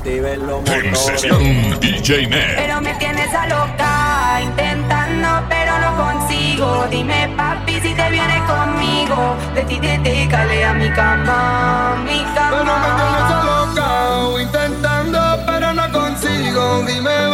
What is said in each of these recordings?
activen los en DJ Net. Pero me tienes a loca, intentando, pero no consigo. Dime, papi, si te vienes conmigo. De ti te décale a mi cama, mi cama. Pero me tienes a loca, intentando, pero no consigo. Dime,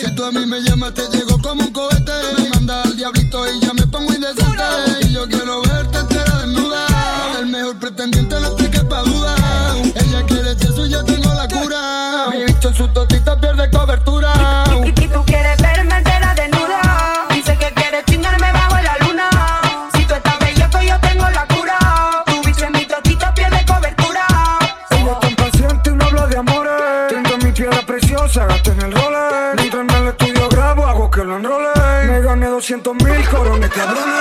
Si tú a mí me llamas, te llego como un cohete. Me manda al diablito y ya me pongo indecente. Y yo quiero verte entera desnuda. El mejor pretendiente no te quepa duda. Ella quiere eso y yo tengo la cura. Mi bicho en su totita pierde cobertura. 200 mil corones, cabrón.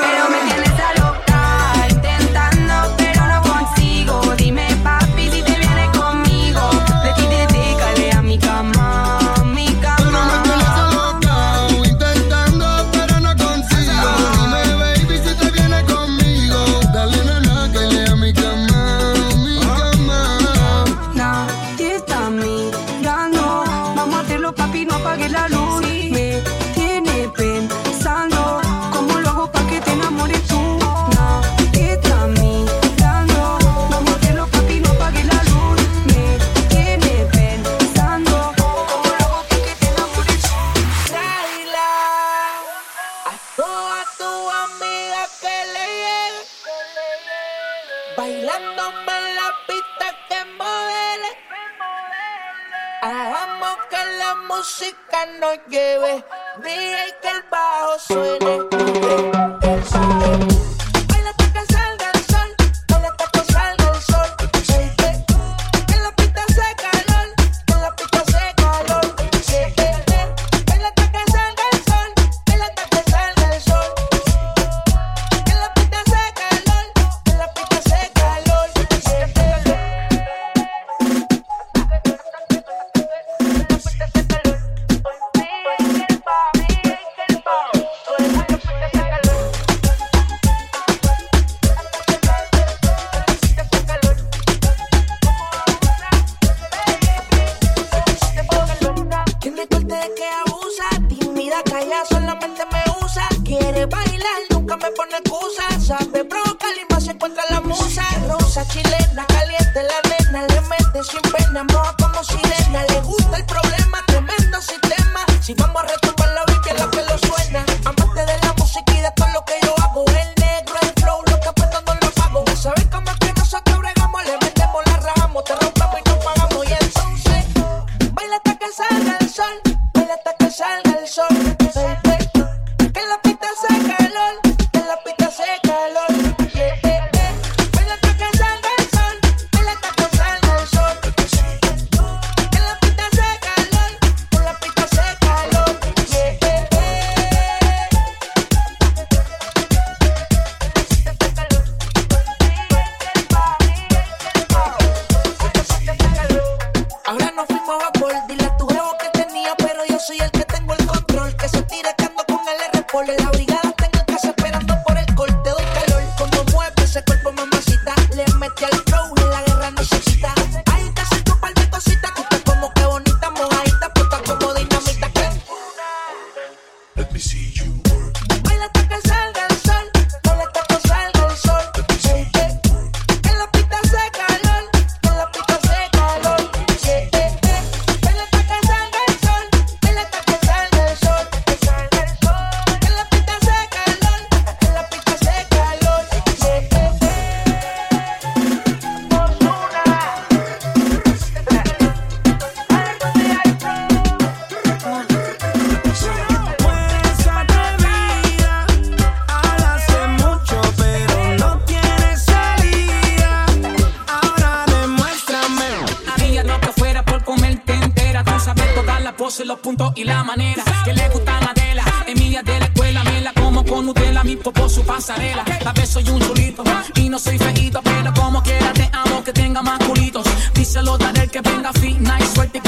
conoce los puntos y la manera. Que le gusta Adela, Emilia de la escuela, me la como con Nutella, mi popo su pasarela. Tal vez soy un chulito y no soy feito, pero como quiera te amo que tenga más culitos. Díselo, daré que venga fina y suerte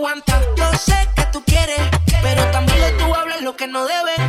Yo sé que tú quieres, pero también tú hablas lo que no debes.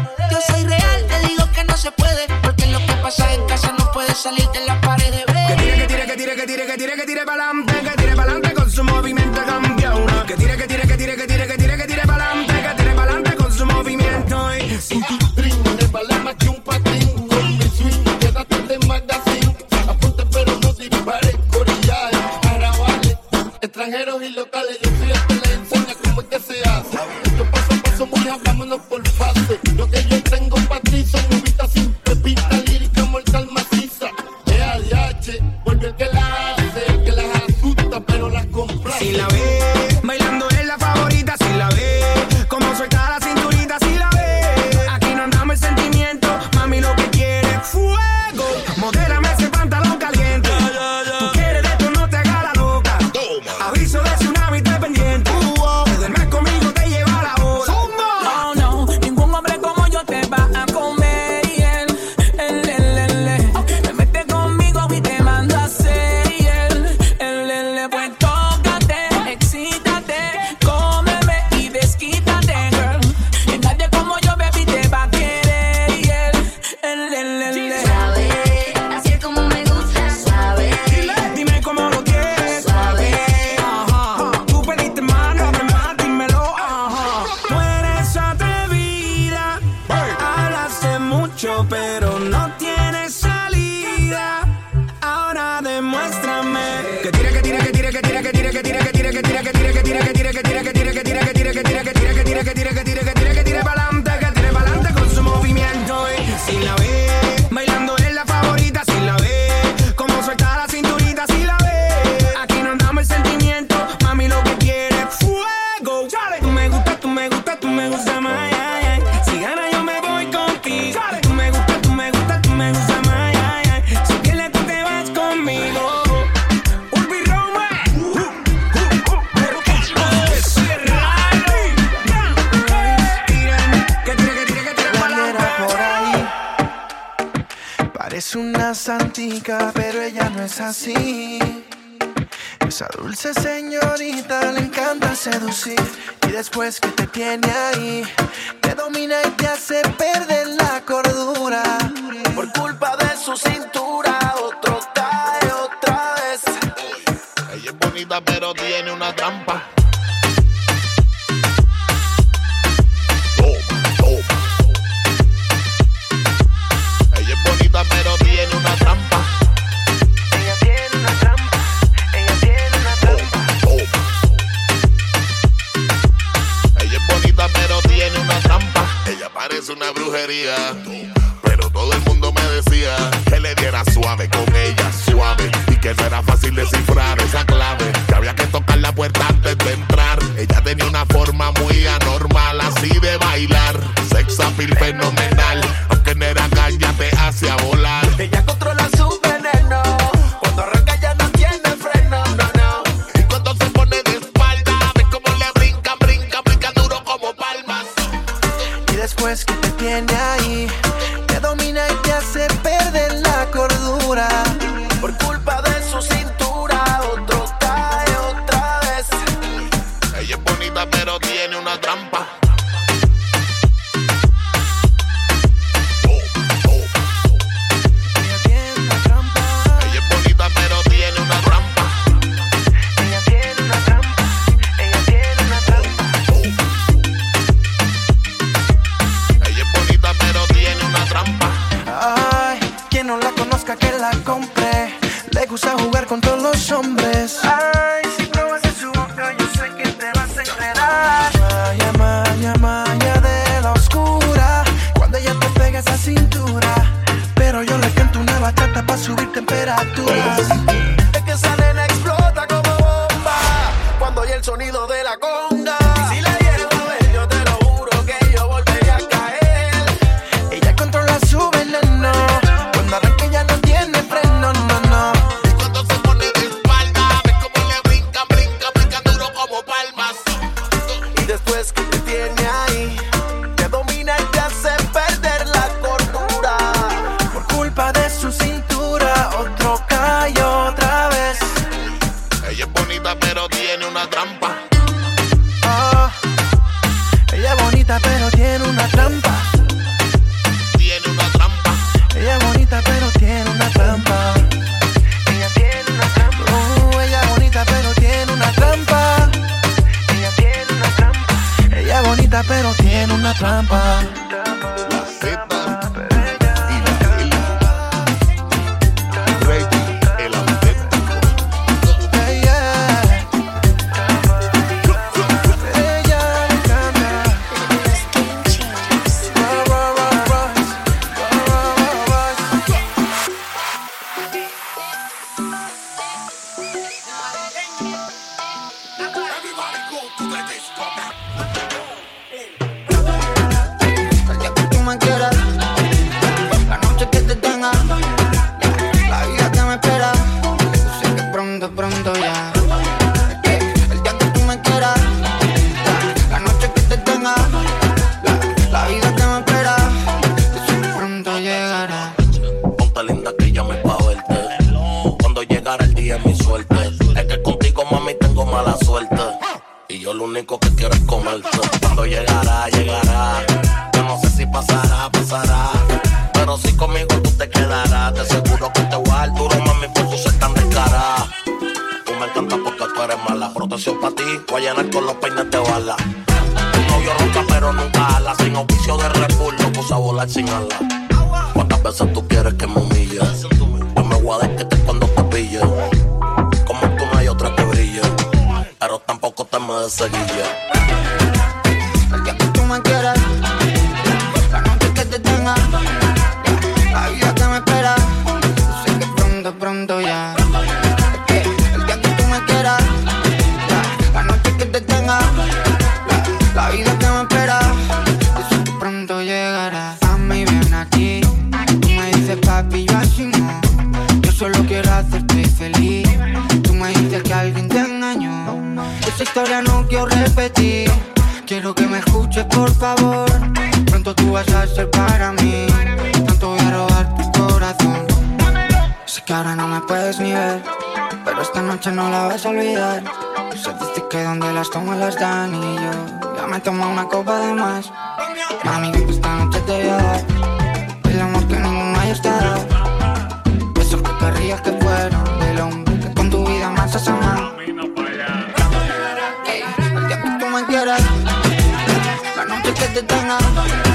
Esa dulce señorita le encanta seducir y después que te tiene ahí, te domina y te hace perder la cordura. toma una copa de más. Mami, esta noche te voy a dar el amor que ningún mayor te da. Esos que querrías que fueron del hombre que con tu vida más has amado. Hey, el día que tú me quieras, la noche que te tenga.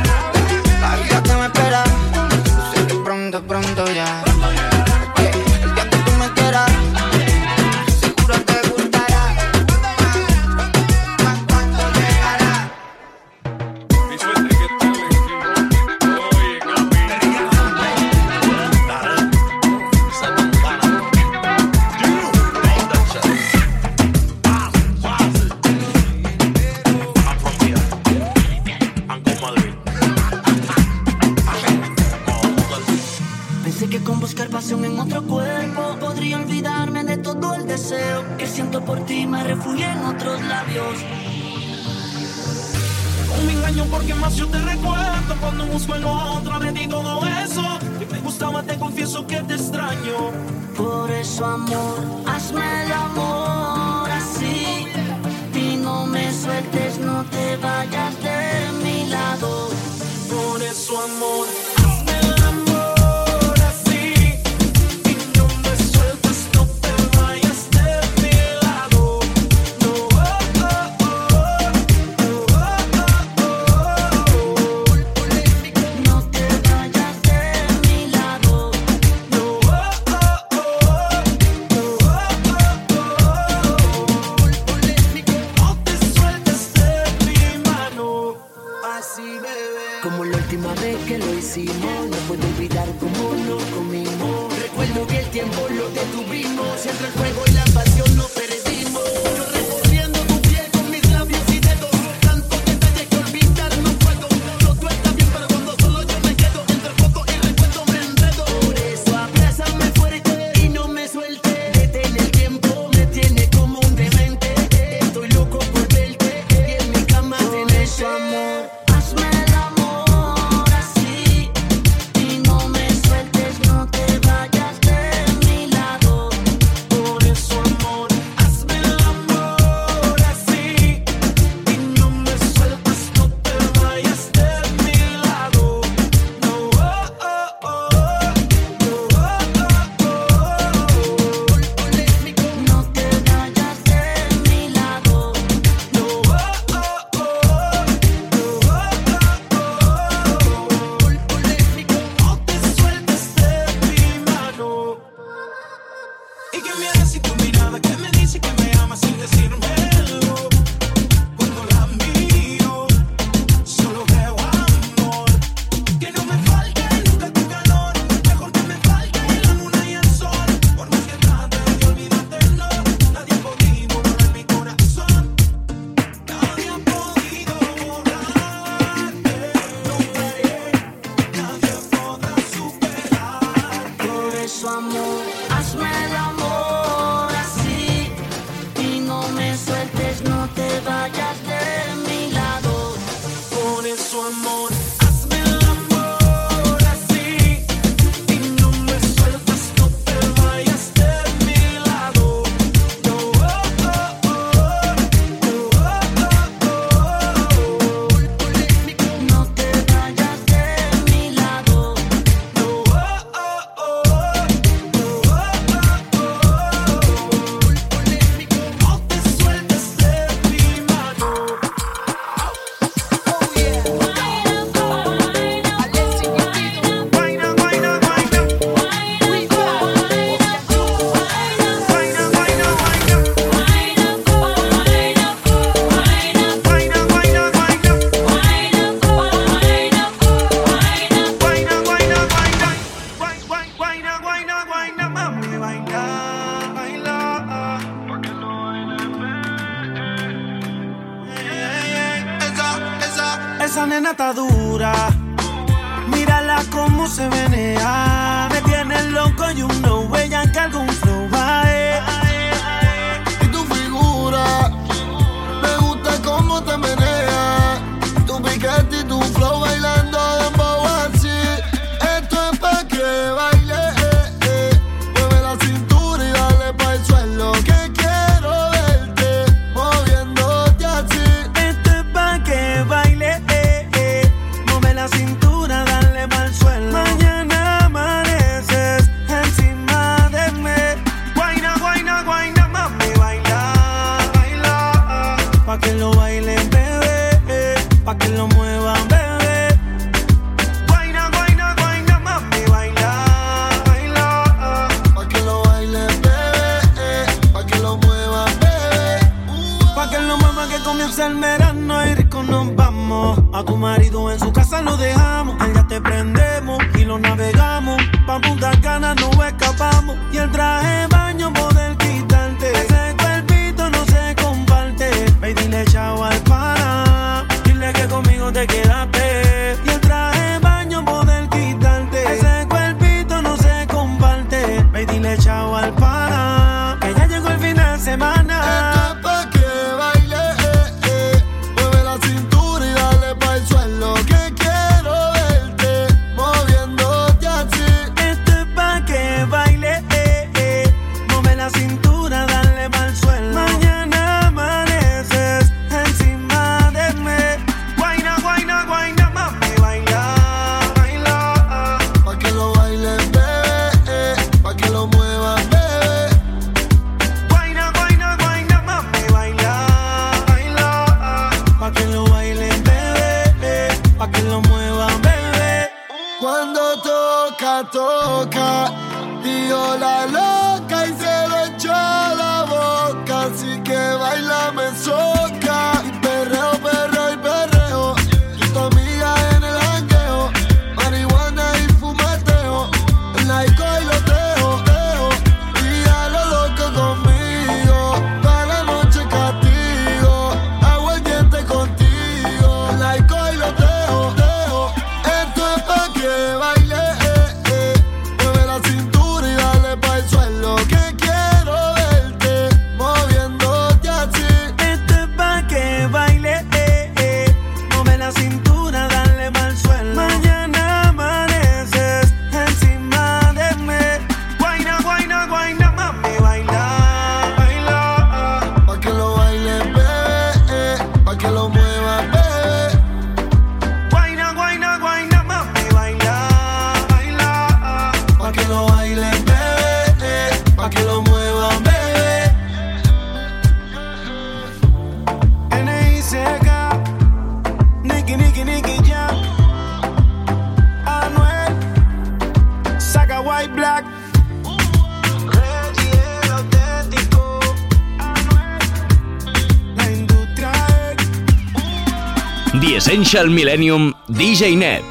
Essential Millennium DJ Net.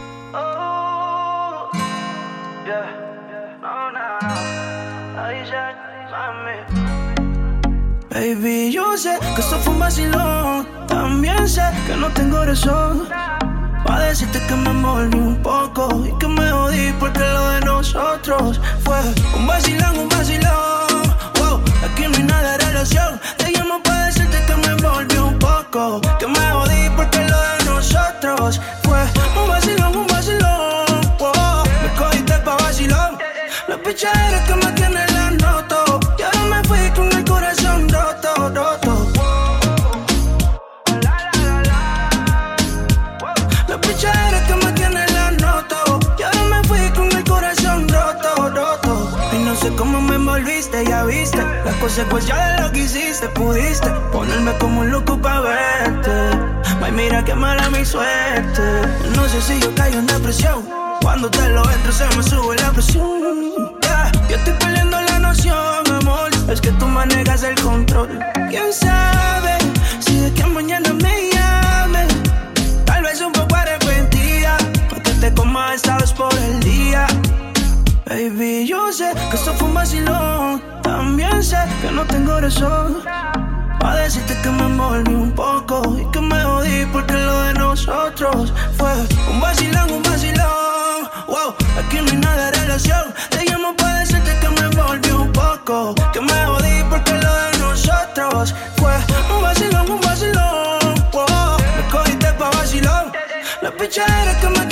Baby, yo sé que esto fue un vacilón. También sé que no tengo razón. Pa' decirte que me envolví un poco y que me jodí porque lo de nosotros fue un vacilón, un vacilón. Pudiste ponerme como un loco pa' verte. Ay, mira qué mala mi suerte. No sé si yo caigo en depresión. Cuando te lo entro se me sube la presión. Yeah, Yo estoy perdiendo la noción, amor. Es que tú manejas el control. ¿Quién sabe si de que mañana me llame? Tal vez un poco arrepentida. Porque te coma esta por el día. Baby, yo sé que esto fue un vacilón. También sé que no tengo razón. Pa' decirte que me envolví un poco y que me jodí porque lo de nosotros fue un vacilón, un vacilón. Wow, aquí no hay nada de relación. Te llamo pa' decirte que me envolví un poco, que me jodí porque lo de nosotros fue un vacilón, un vacilón. Wow, me cogiste pa' vacilón. La pichadera que me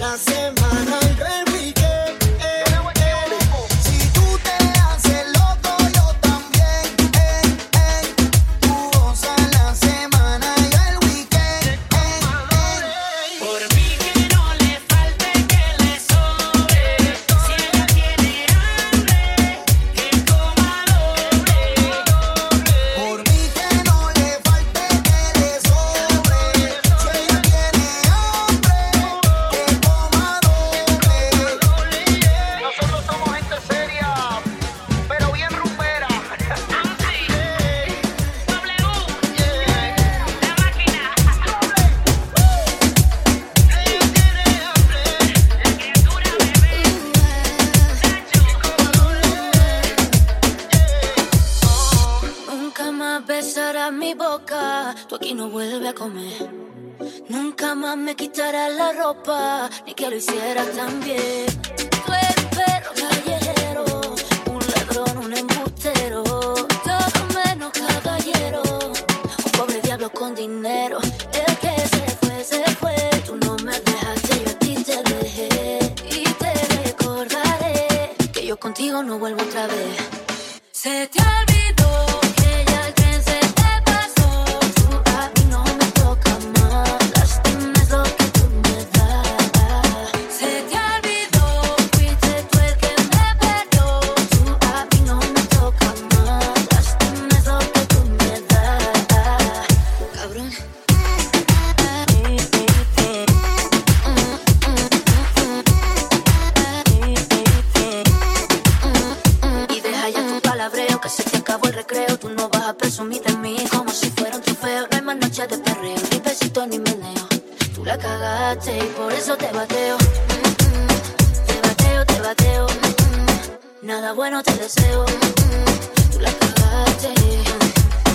la semana. Mm, tú la cagaste.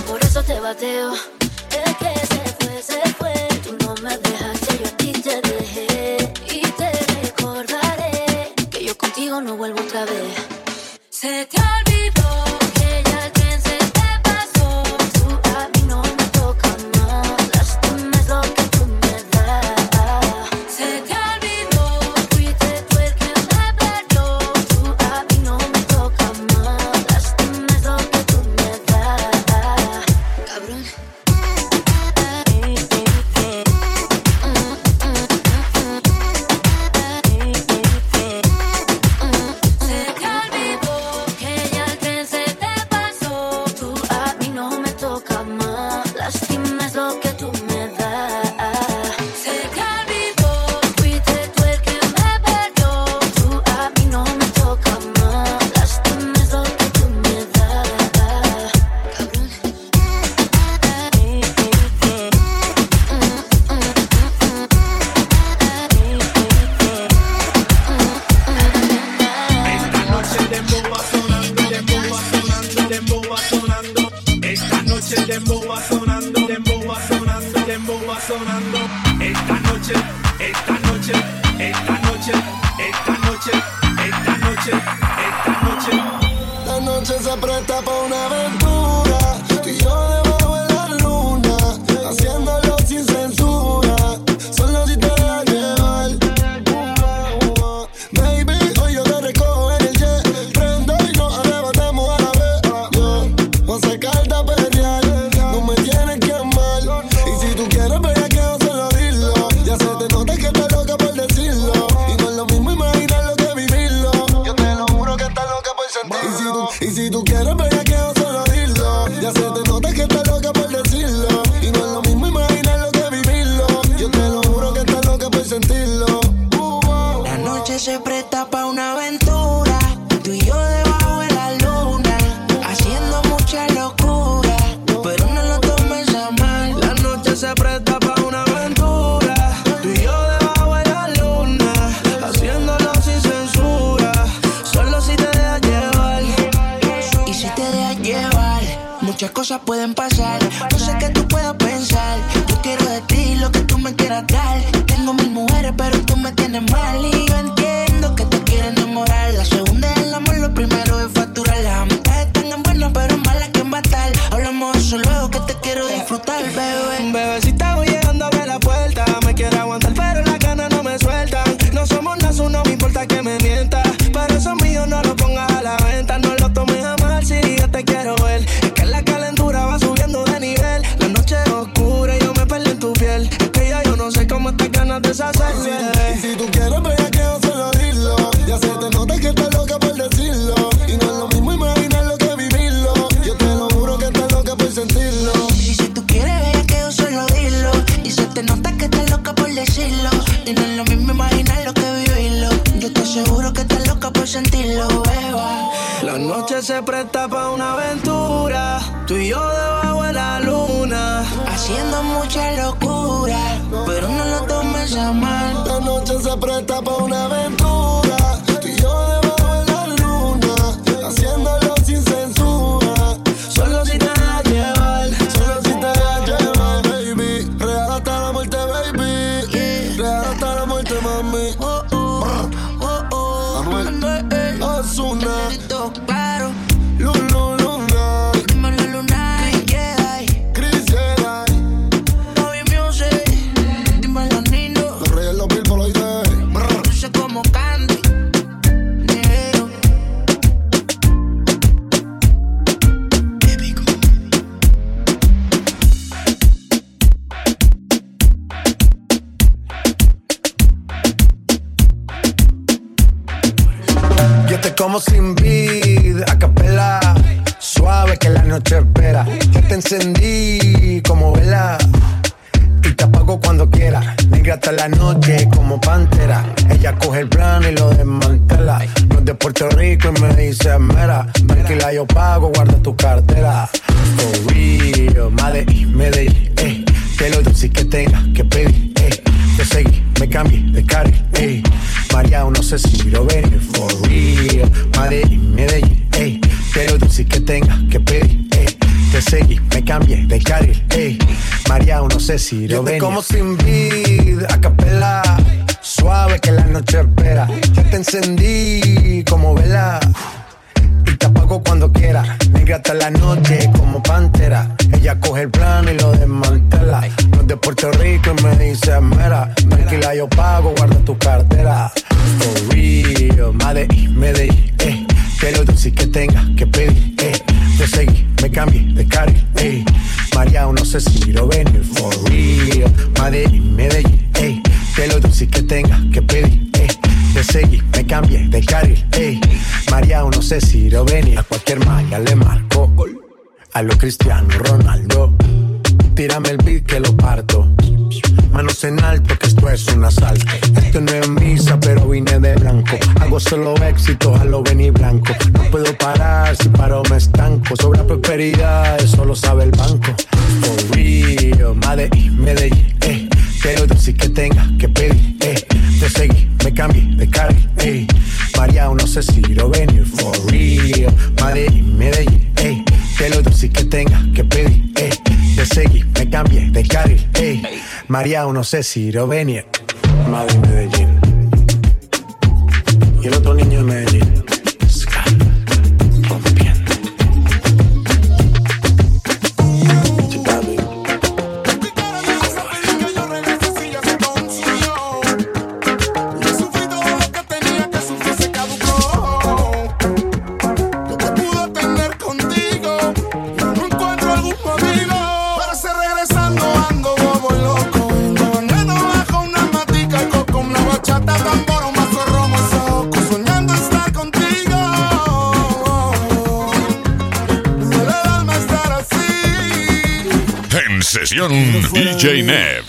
Por eso te bateo. Es que se fue, se fue. Tú no me dejaste, yo a ti te dejé. Y te recordaré que yo contigo no vuelvo otra vez. Se te olvidó. si lo ven. como sin vida. de lo dulce que tenga que pedir, eh. Te seguí, me cambie, de carril, eh. María, no sé si Rovenia, madre de Medellín. Y el otro niño de Medellín. J. Nav.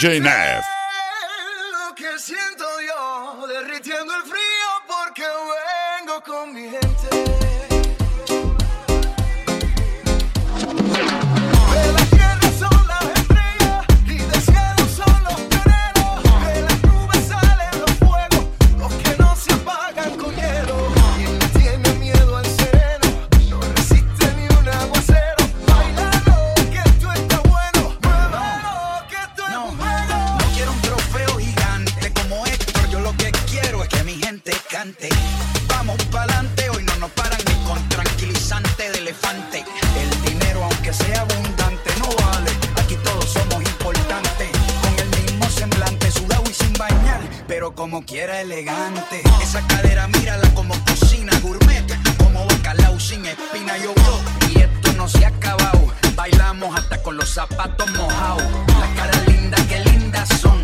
DJ Nav. como quiera elegante. Esa cadera mírala como cocina gourmet, como bacalao sin espina y yo Y esto no se ha acabado, bailamos hasta con los zapatos mojados. Las caras lindas, qué lindas son.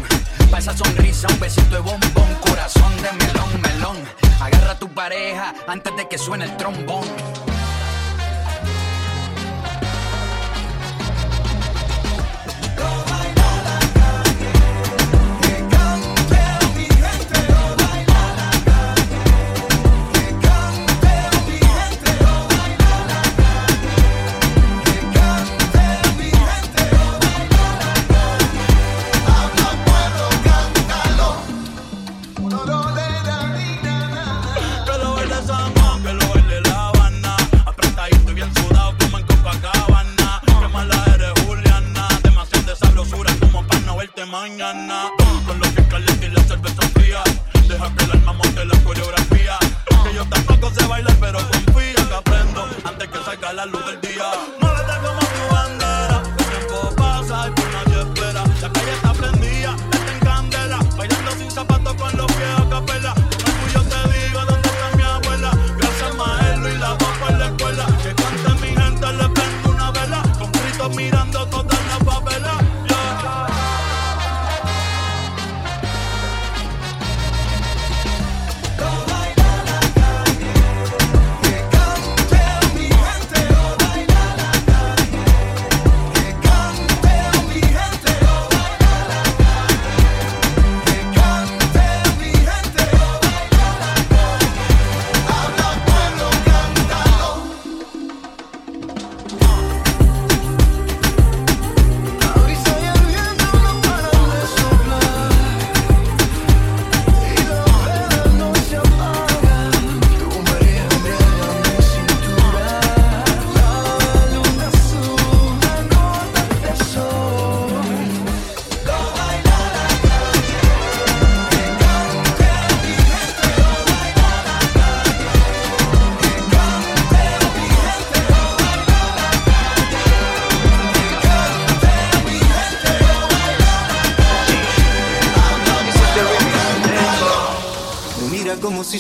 Pa' esa sonrisa, un besito de bombón, corazón de melón, melón. Agarra a tu pareja antes de que suene el trombón.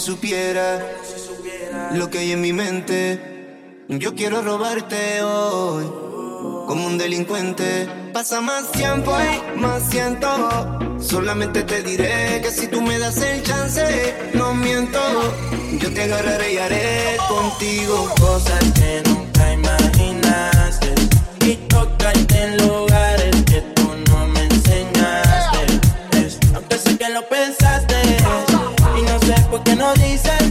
supiera lo que hay en mi mente. Yo quiero robarte hoy, como un delincuente. Pasa más tiempo más siento. Solamente te diré que si tú me das el chance, no miento. Yo te agarraré y haré contigo cosas que nunca imaginaste. Y tocarte en lugares que tú no me enseñaste. Aunque sé que lo pensé sé por qué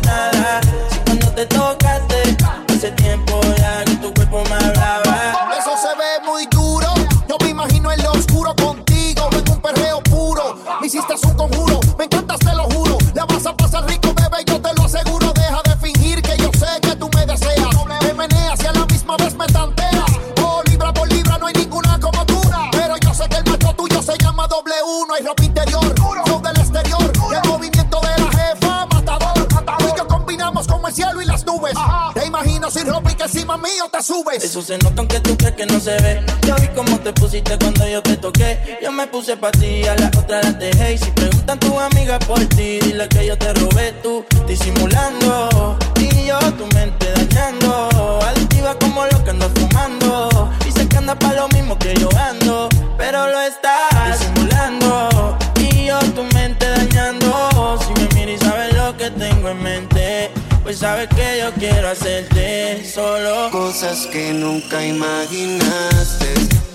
Eso se nota aunque tú crees que no se ve. Yo vi cómo te pusiste cuando yo te toqué. Yo me puse pa' ti, a la otra la dejé. Y si preguntan tus amigas por ti, dile que yo te robé tú, disimulando. Y yo tu mente dañando. Adictiva como lo que ando fumando. Dice que anda pa' lo mismo que yo ando. Pero lo estás disimulando. Y yo tu mente dañando. Si me miras y sabes lo que tengo en mente. Pues sabes que yo quiero hacerte solo cosas que nunca imaginaste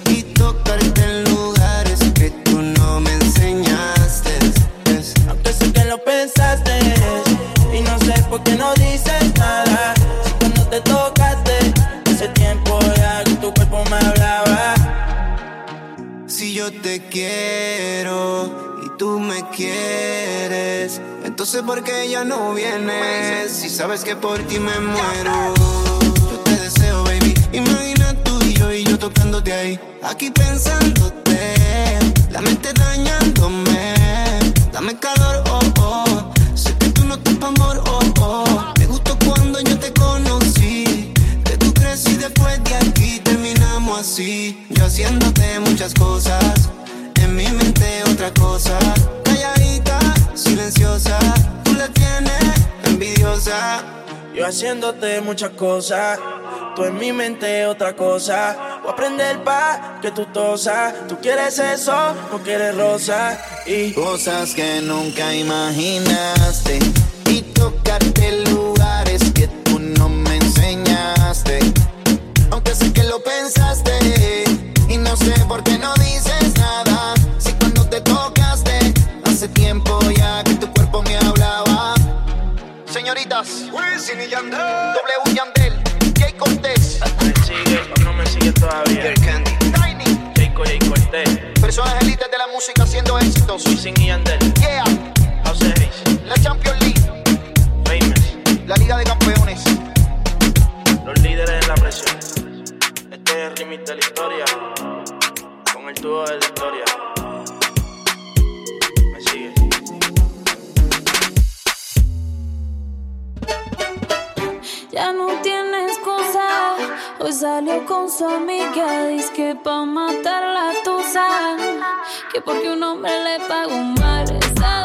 y tocarte en lugares que tú no me enseñaste. Es- Aunque sé que lo pensaste y no sé por qué no dices nada. Si cuando te tocaste hace tiempo ya que tu cuerpo me hablaba. Si yo te quiero y tú me quieres, entonces ¿por qué ya no vienes? Si sabes que por ti me muero. Yo te deseo, baby. Imagina tú y yo y yo tocándote ahí. Aquí pensándote, la mente dañándome. Dame calor, oh, oh. Sé que tú no estás pa' amor, oh, oh. Me gustó cuando yo te conocí. Que tú crees y después de aquí terminamos así. Yo haciéndote muchas cosas. En mi mente otra cosa. Calladita, silenciosa. Yo haciéndote muchas cosas, tú en mi mente otra cosa. Voy a aprender pa' que tú tosas. Tú quieres eso, no quieres rosa. Y Cosas que nunca imaginaste. Y tocarte lugares que tú no me enseñaste. Aunque sé que lo pensaste. Y no sé por qué no Señoritas, Wisin y Yandel, W Yandel, Jay Cortés, me sigue o no me sigue todavía. Candy, Tiny, Jayco, Jay Cortés, personas élites de la música haciendo éxitos. Wisin y Yandel, Yeah, House la Champions League, Famous, la Liga de Campeones. los líderes en la presión. Este es el remix de la historia, con el tubo de la historia. Ya no tiene excusa. Hoy salió con su amiga. Dice que pa' matar la tusa. Que porque un hombre le pagó mal. Está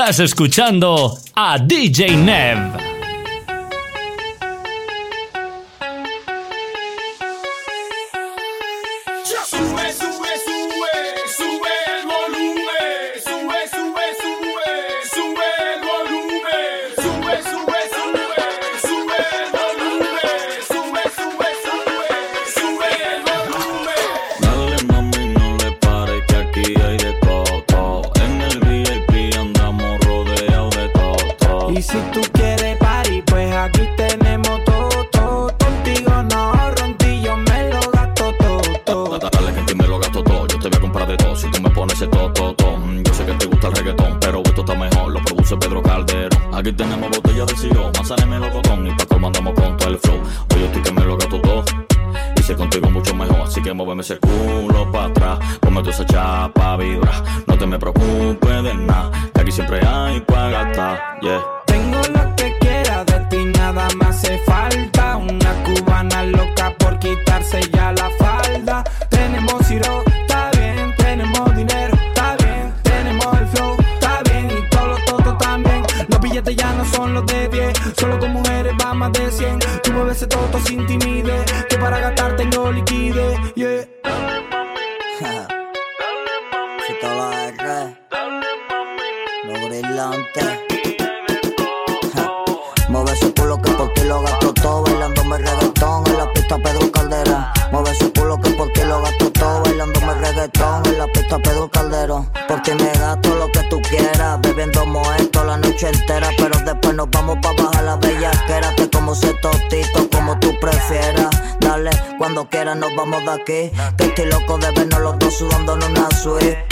Estás escuchando a DJ Nev. son los de 10. Solo con mujeres va más de 100. Tú mueves todo, sin timidez. Que para gastarte nos vamos de aquí. Que estoy loco de vernos los dos sudando en una suite.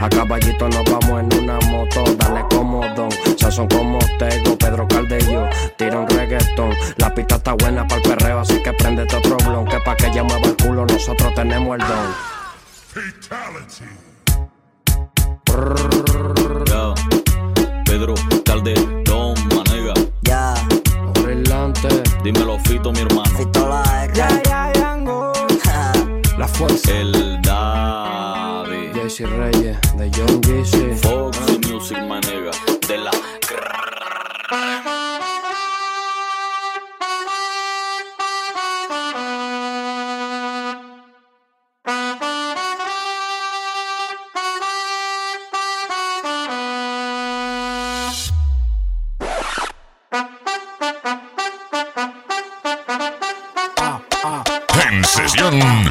A caballito nos vamos en una moto, dale como don. Sazón como Tego, Pedro Caldello, tira un reggaetón. La pista está buena para el perreo, así que prendete otro blon. Que pa' que ella mueva el culo, nosotros tenemos el don. Fatality.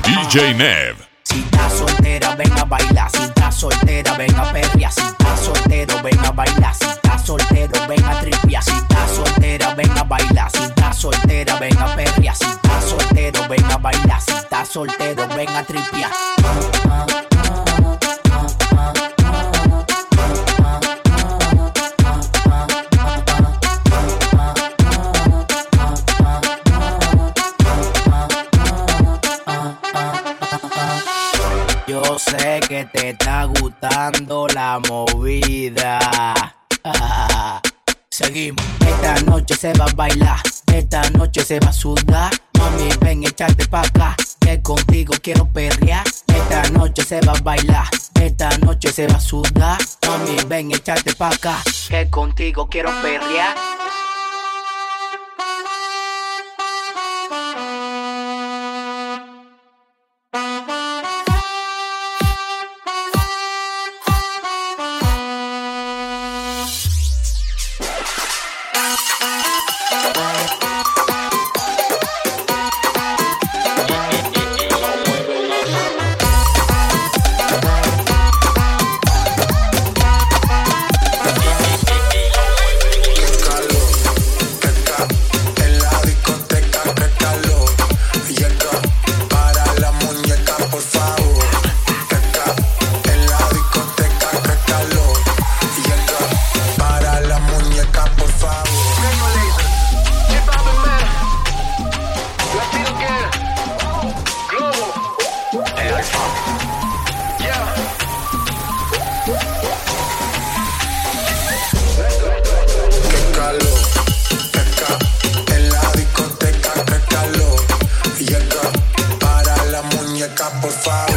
DJ Nev. Si estás soltera, venga a bailar. Si estás soltera, venga a perrear. Si estás soltero, venga a bailar. Si estás soltero, venga a tripear. Si estás soltera, venga a bailar. Si estás soltera, venga a perrear. Si estás soltero, venga a bailar. Si estás soltero, venga a. la movida. Seguimos. Esta noche se va a bailar, esta noche se va a sudar. Mami, ven, echarte pa' acá, que contigo quiero perrear. Esta noche se va a bailar, esta noche se va a sudar. Mami, ven, echarte pa' acá, que contigo quiero perrear. fire.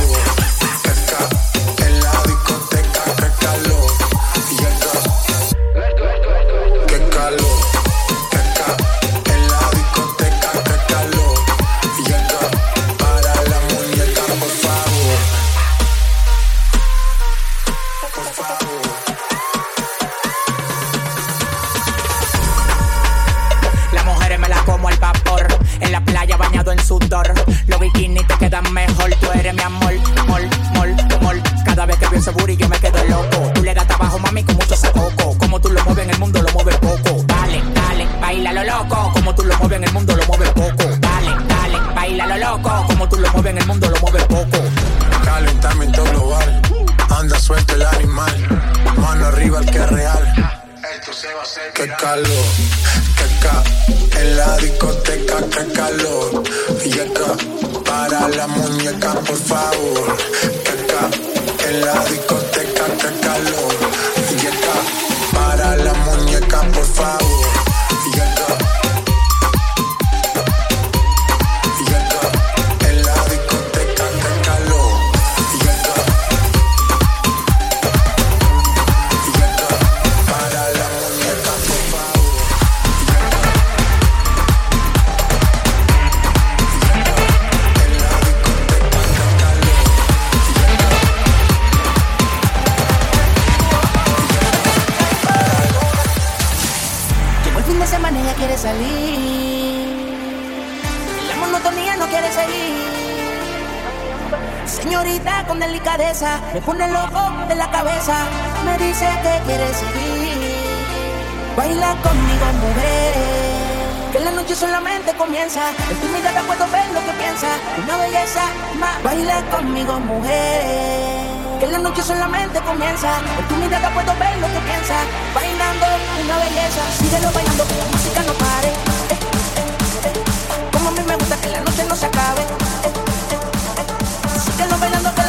mujeres. Que la noche solamente comienza. En tu mirada puedo ver lo que piensas. Bailando una belleza. Síguelo bailando que la música no pare. Como a mí me gusta que la noche no se acabe. Síguelo bailando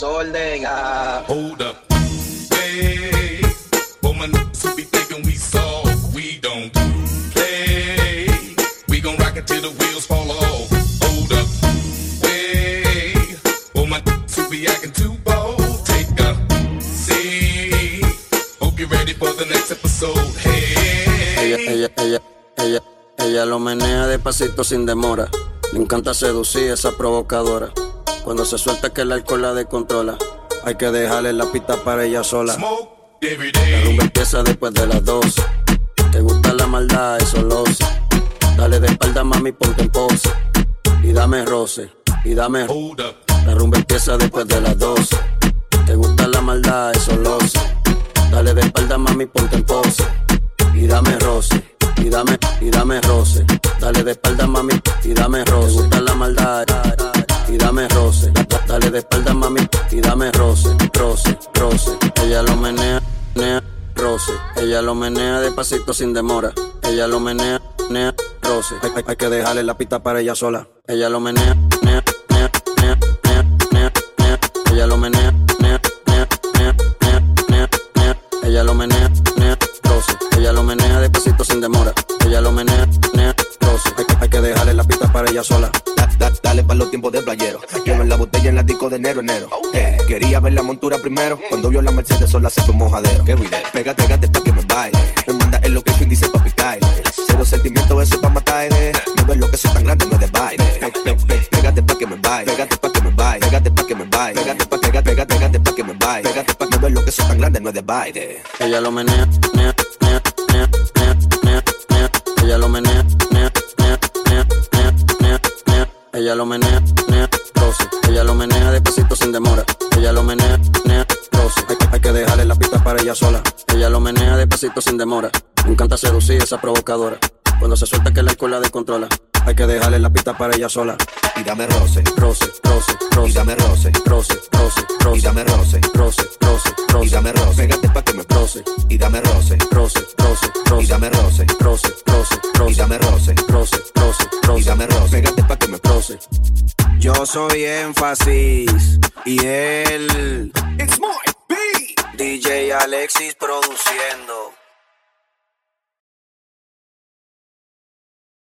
desorden. ah. Hold up. Hey, woman, who be thinking we soft, we don't play. We gon' rock it till the wheels fall off. Hold up. Hey, woman, who be acting too bold, take a seat. Hope you're ready for the next episode. Ella, Hey. ella, ella, ella, ella lo menea despacito sin demora. Le encanta seducir esa provocadora. Cuando se suelta que el alcohol la descontrola. Hay que dejarle la pista para ella sola. La rumba empieza después de las 12. Te gusta la maldad, eso lo sé. Dale de espalda, mami, ponte en pose. Y dame roce, y dame Hold up. La rumba empieza después de las 12. Te gusta la maldad, eso lo sé. Dale de espalda, mami, ponte en pose. Y dame roce, y dame, y dame roce. Dale de espalda, mami, y dame roce. Te gusta la maldad, y dame roce. Dale de espalda, mami, y dame roce, roce, roce. Ella lo menea, menea, roce. Ella lo menea despacito sin demora. Ella lo menea, menea, roce. Hay, hay- hay que dejarle la pista para ella sola. Ella lo menea, menea, menea, menea, menea, menea, menea. Ella lo menea, menea, menea, menea, menea, menea, menea. Ella lo menea, menea, roce. Ella lo menea despacito sin demora. Ella lo menea, menea, roce. Hay, hay- hay que dejarle la pista para ella sola. Para los tiempos de playero. En la botella en la disco de enero, enero. Eh, quería ver la montura primero. Cuando vio la Mercedes sola se fue mojadero. Pégate, pégate pa' que me baile. Me manda el location dice papi Kyle. Cero sentimiento, eso es pa' matar. No ves lo que soy tan grande, no es de baile. Pégate pa' que me baile. Pégate pa' que me baile. Pégate pa' que me baile. Pégate pa' pégate, pégate, pégate pa' que me baile. Pégate pa' que no ves lo que soy tan grande, no es de baile. Ella lo menea, menea, menea, menea, menea, menea, menea. Ella lo menea, Ella lo menea, menea, roce. Ella lo menea despacito sin demora. Ella lo menea, menea, roce. Hay, hay que dejarle la pista para ella sola. Ella lo menea despacito sin demora. Me encanta seducir esa provocadora. Cuando se suelta que la descontrola. Hay que dejarle la pista para ella sola. Y dame roce, roce, roce, roce. Y dame roce, roce, roce, roce. Y dame roce, roce, roce, roce. Y dame roce. Pégate pa' que me roce. Y dame roce, roce, roce, roce. Y dame roce, roce, roce, roce. Y dame roce, roce, roce, roce. Y dame roce. Pégate pa' que me roce. Yo soy énfasis y él. DJ Alexis produciendo.